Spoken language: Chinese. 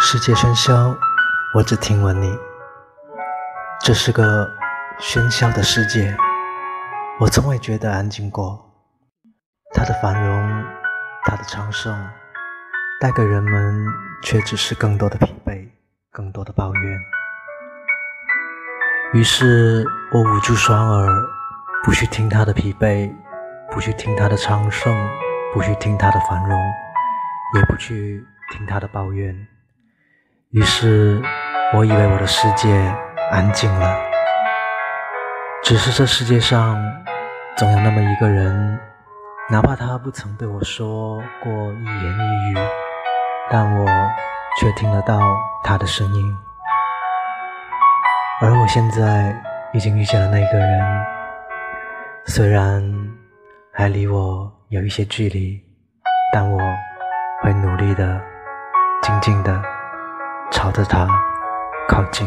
世界喧嚣，我只听闻你。这是个喧嚣的世界，我从未觉得安静过。它的繁荣，它的昌盛，带给人们却只是更多的疲惫，更多的抱怨。于是我捂住双耳，不去听它的疲惫，不去听它的昌盛，不去听它的繁荣，也不去听它的抱怨。于是，我以为我的世界安静了。只是这世界上，总有那么一个人，哪怕他不曾对我说过一言一语，但我却听得到他的声音。而我现在已经遇见了那个人，虽然还离我有一些距离，但我会努力的、静静的。朝着他靠近。